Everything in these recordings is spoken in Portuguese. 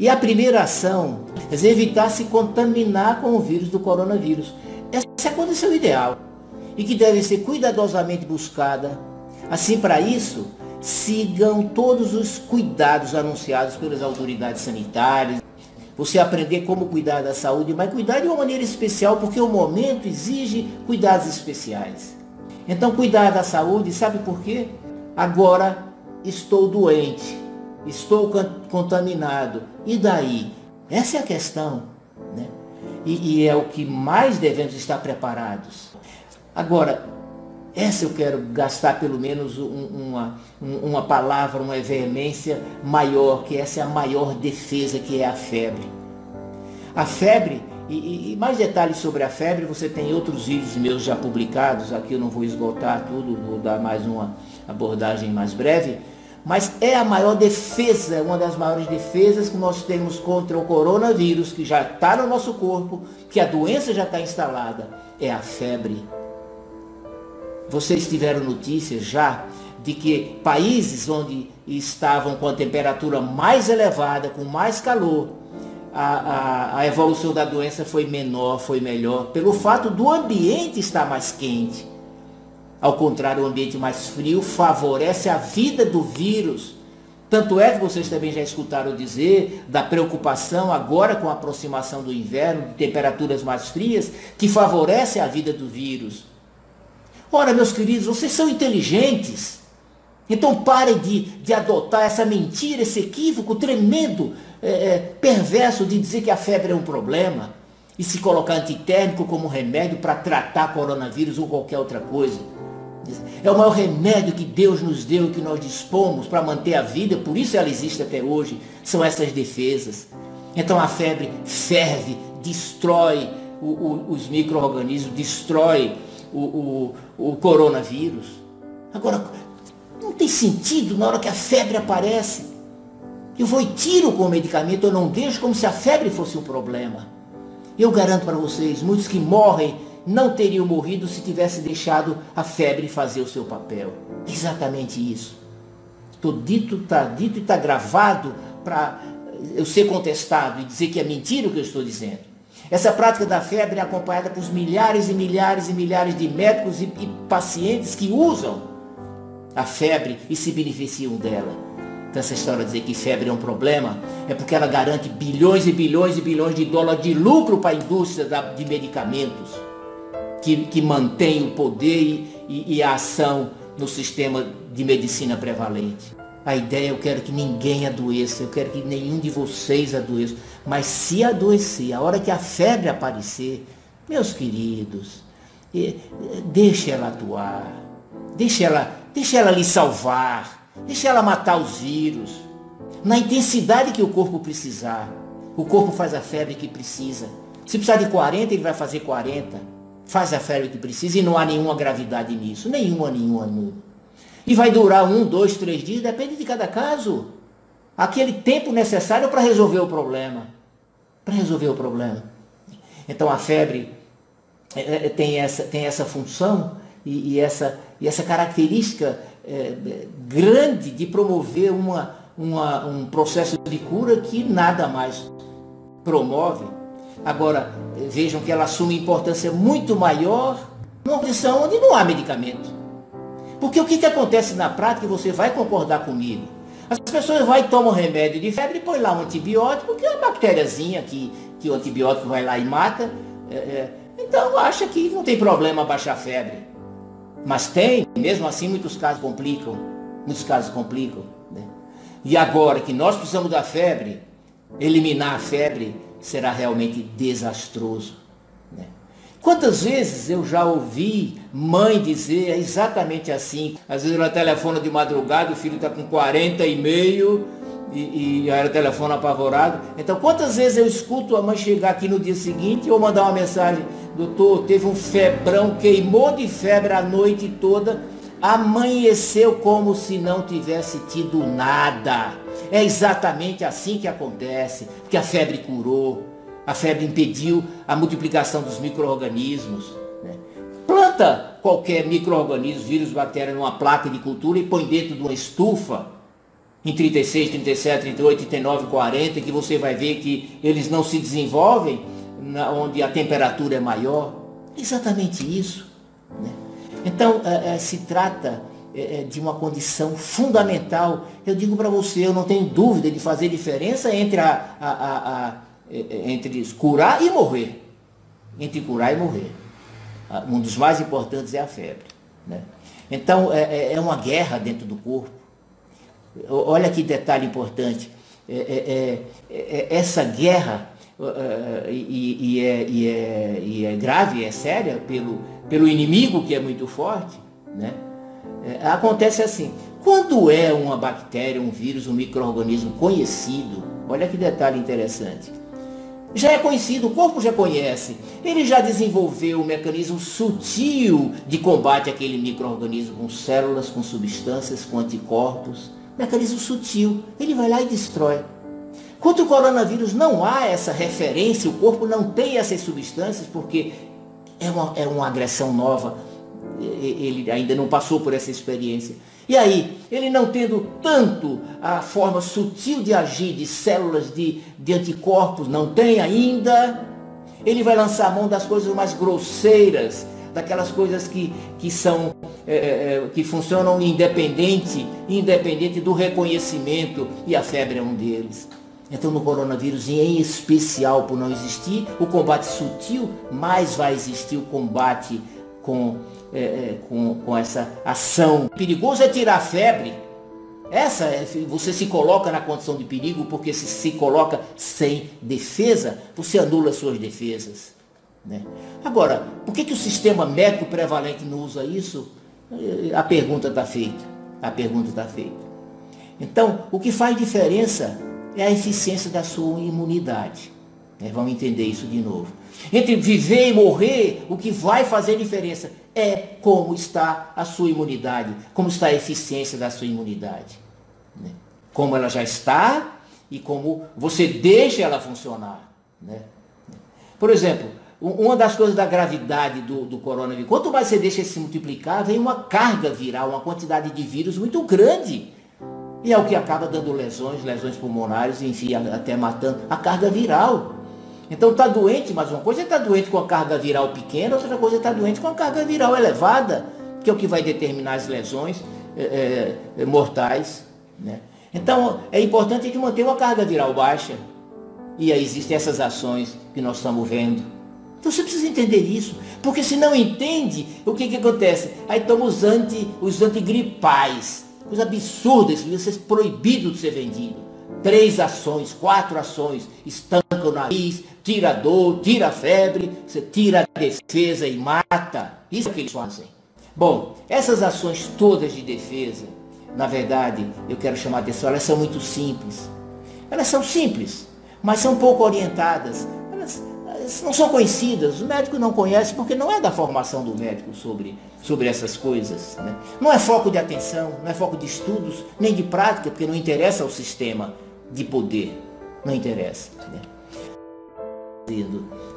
E a primeira ação é evitar se contaminar com o vírus do coronavírus. Essa é a condição ideal e que deve ser cuidadosamente buscada. Assim, para isso, sigam todos os cuidados anunciados pelas autoridades sanitárias. Você aprender como cuidar da saúde, mas cuidar de uma maneira especial, porque o momento exige cuidados especiais. Então, cuidar da saúde, sabe por quê? Agora estou doente, estou contaminado. E daí? Essa é a questão. Né? E, e é o que mais devemos estar preparados. Agora, essa eu quero gastar pelo menos um, uma, uma palavra, uma veemência maior, que essa é a maior defesa, que é a febre. A febre, e, e, mais detalhes sobre a febre, você tem outros vídeos meus já publicados, aqui eu não vou esgotar tudo, vou dar mais uma abordagem mais breve, mas é a maior defesa, uma das maiores defesas que nós temos contra o coronavírus, que já está no nosso corpo, que a doença já está instalada, é a febre. Vocês tiveram notícias já de que países onde estavam com a temperatura mais elevada, com mais calor, a, a, a, evolução da doença foi menor, foi melhor, pelo fato do ambiente estar mais quente. Ao contrário, o ambiente mais frio favorece a vida do vírus. Tanto é que vocês também já escutaram dizer da preocupação agora com a aproximação do inverno, de temperaturas mais frias, que favorece a vida do vírus. Ora, meus queridos, vocês são inteligentes. Então parem de, de adotar essa mentira, esse equívoco tremendo, é, é, perverso de dizer que a febre é um problema e se colocar antitérmico como remédio para tratar coronavírus ou qualquer outra coisa. É o maior remédio que Deus nos deu, que nós dispomos para manter a vida, por isso ela existe até hoje, são essas defesas. Então a febre ferve, destrói o, o, os micro-organismos, destrói o, o, coronavírus. Agora, não tem sentido na hora que a febre aparece. Eu vou e tiro com o medicamento, eu não deixo como se a febre fosse um problema. Eu garanto para vocês, muitos que morrem não teriam morrido se tivesse deixado a febre fazer o seu papel. Exatamente isso. Estou dito, está dito e está gravado para eu ser contestado e dizer que é mentira o que eu estou dizendo. Essa prática da febre é acompanhada por milhares e milhares e milhares de médicos e, e pacientes que usam a febre e se beneficiam dela. Então essa história de dizer que febre é um problema é porque ela garante bilhões e bilhões e bilhões de dólares de lucro para a indústria de medicamentos, que, que mantém o poder e, e a ação no sistema de medicina prevalente. A ideia eu quero que ninguém adoeça, eu quero que nenhum de vocês adoeça. Mas se adoecer, a hora que a febre aparecer, meus queridos, deixe ela atuar, deixe ela, deixe ela lhe salvar, deixe ela matar os vírus, na intensidade que o corpo precisar. O corpo faz a febre que precisa. Se precisar de 40, ele vai fazer 40. Faz a febre que precisa e não há nenhuma gravidade nisso. Nenhuma, nenhuma, nenhuma. E vai durar um, dois, três dias, depende de cada caso. Aquele tempo necessário para resolver o problema. Para resolver o problema. Então a febre é, é, tem, essa, tem essa função e, e essa, e essa característica é, grande de promover uma, uma, um processo de cura que nada mais promove. Agora, vejam que ela assume importância muito maior numa condição onde não há medicamento. Porque o que, que acontece na prática, você vai concordar comigo, as pessoas vão e tomam remédio de febre e põem lá um antibiótico, que é uma bactériazinha que, que o antibiótico vai lá e mata. É, é, então acha que não tem problema baixar a febre. Mas tem, mesmo assim muitos casos complicam. Muitos casos complicam. Né? E agora que nós precisamos da febre, eliminar a febre será realmente desastroso. Quantas vezes eu já ouvi mãe dizer exatamente assim? Às vezes ela telefona de madrugada, o filho está com 40 e meio e, e ela telefona apavorado. Então quantas vezes eu escuto a mãe chegar aqui no dia seguinte ou mandar uma mensagem, doutor, teve um febrão, queimou de febre a noite toda, amanheceu como se não tivesse tido nada. É exatamente assim que acontece, que a febre curou. A febre impediu a multiplicação dos micro-organismos. Né? Planta qualquer micro-organismo, vírus, bactéria, numa placa de cultura e põe dentro de uma estufa. em 36, 37, 38, 39, 40, que você vai ver que eles não se desenvolvem na, onde a temperatura é maior. Exatamente isso. Né? Então, é, é, se trata é, é de uma condição fundamental. Eu digo para você, eu não tenho dúvida de fazer diferença entre, a, a, a, é, é, entre curar e morrer. Entre curar e morrer. Ah, um dos mais importantes é a febre. Né? Então, é, é uma guerra dentro do corpo. Olha que detalhe importante. essa guerra e, e, é, e, é, e é grave, é séria pelo, pelo inimigo que é muito forte, né? É, acontece assim, quando é uma bactéria, um vírus, um microorganismo conhecido, olha que detalhe interessante. Já é conhecido, o corpo já conhece. Ele já desenvolveu um mecanismo sutil de combate àquele microorganismo com células, com substâncias, com anticorpos. Mecanismo sutil. Ele vai lá e destrói. Contra o coronavírus não há essa referência, o corpo não tem essas substâncias, porque é uma, é uma agressão nova. Ele ainda não passou por essa experiência. E aí, ele não tendo tanto a forma sutil de agir de células de, de anticorpos, não tem ainda, ele vai lançar a mão das coisas mais grosseiras, daquelas coisas que, que são é, é, que funcionam independente, independente do reconhecimento, e a febre é um deles. Então no coronavírus em especial por não existir o combate sutil, mais vai existir o combate com, é, é, com, com essa ação. Perigoso é tirar a febre. Essa é, você se coloca na condição de perigo porque se se coloca sem defesa, você anula suas defesas. Né? Agora, por que, que o sistema médico prevalente não usa isso? A pergunta está feita. A pergunta está feita. Então, o que faz diferença é a eficiência da sua imunidade. É, vamos entender isso de novo. Entre viver e morrer, o que vai fazer diferença é como está a sua imunidade, como está a eficiência da sua imunidade. Né? Como ela já está e como você deixa ela funcionar. Né? Por exemplo, uma das coisas da gravidade do, do coronavírus, quanto mais você deixa se multiplicar, vem uma carga viral, uma quantidade de vírus muito grande. E é o que acaba dando lesões, lesões pulmonares, enfim, até matando a carga viral. Então está doente, mas uma coisa é estar tá doente com a carga viral pequena, outra coisa é estar tá doente com a carga viral elevada, que é o que vai determinar as lesões é, é, mortais. Né? Então é importante a gente manter uma carga viral baixa. E aí existem essas ações que nós estamos vendo. Então você precisa entender isso. Porque se não entende, o que, que acontece? Aí toma os, anti, os antigripais Coisa absurda, isso devia ser proibido de ser vendido. Três ações, quatro ações, estanca o nariz, tira a dor, tira a febre, você tira a defesa e mata. Isso é o que eles fazem. Bom, essas ações todas de defesa, na verdade, eu quero chamar a atenção, elas são muito simples. Elas são simples, mas são pouco orientadas. Elas, elas não são conhecidas, o médico não conhece porque não é da formação do médico sobre sobre essas coisas. Né? Não é foco de atenção, não é foco de estudos, nem de prática, porque não interessa ao sistema de poder. Não interessa. Né?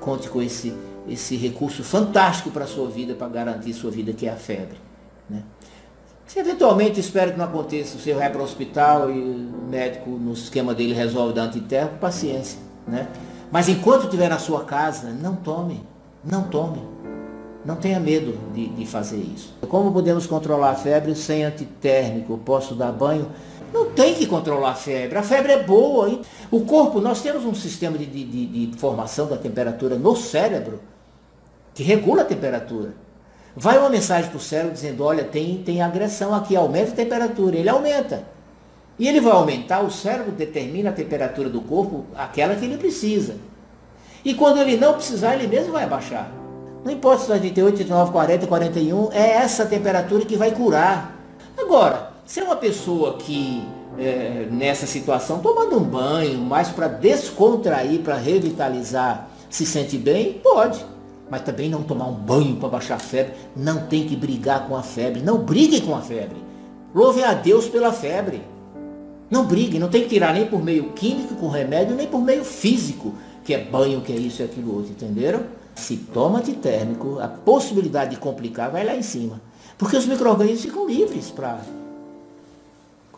Conte com esse, esse recurso fantástico para a sua vida, para garantir sua vida, que é a febre. Né? Se eventualmente, espero que não aconteça, você vai para o hospital e o médico, no esquema dele, resolve dar antiterro, paciência. Né? Mas enquanto estiver na sua casa, não tome. Não tome. Não tenha medo de, de fazer isso. Como podemos controlar a febre sem antitérmico? Posso dar banho? Não tem que controlar a febre. A febre é boa. Hein? O corpo, nós temos um sistema de, de, de, formação da temperatura no cérebro que regula a temperatura. Vai uma mensagem para o cérebro dizendo, olha, tem, tem agressão aqui, aumenta a temperatura. Ele aumenta. E ele vai aumentar, o cérebro determina a temperatura do corpo, aquela que ele precisa. E quando ele não precisar, ele mesmo vai abaixar. Não importa se é 38, 39, 40, 41, é essa temperatura que vai curar. Agora, se é uma pessoa que é, nessa situação, tomando um banho, mais para descontrair, para revitalizar, se sente bem, pode. Mas também não tomar um banho para baixar a febre. Não tem que brigar com a febre. Não brigue com a febre. Louve a Deus pela febre. Não brigue, não tem que tirar nem por meio químico com remédio, nem por meio físico, que é banho, que é isso e aquilo outro, entenderam? Se toma antitérmico, a possibilidade de complicar vai lá em cima. Porque os micro-organismos ficam livres para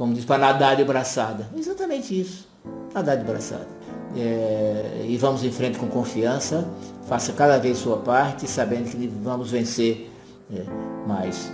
como diz, para nadar de braçada. Exatamente isso, nadar de braçada. É, e vamos em frente com confiança, faça cada vez sua parte, sabendo que vamos vencer é, mais.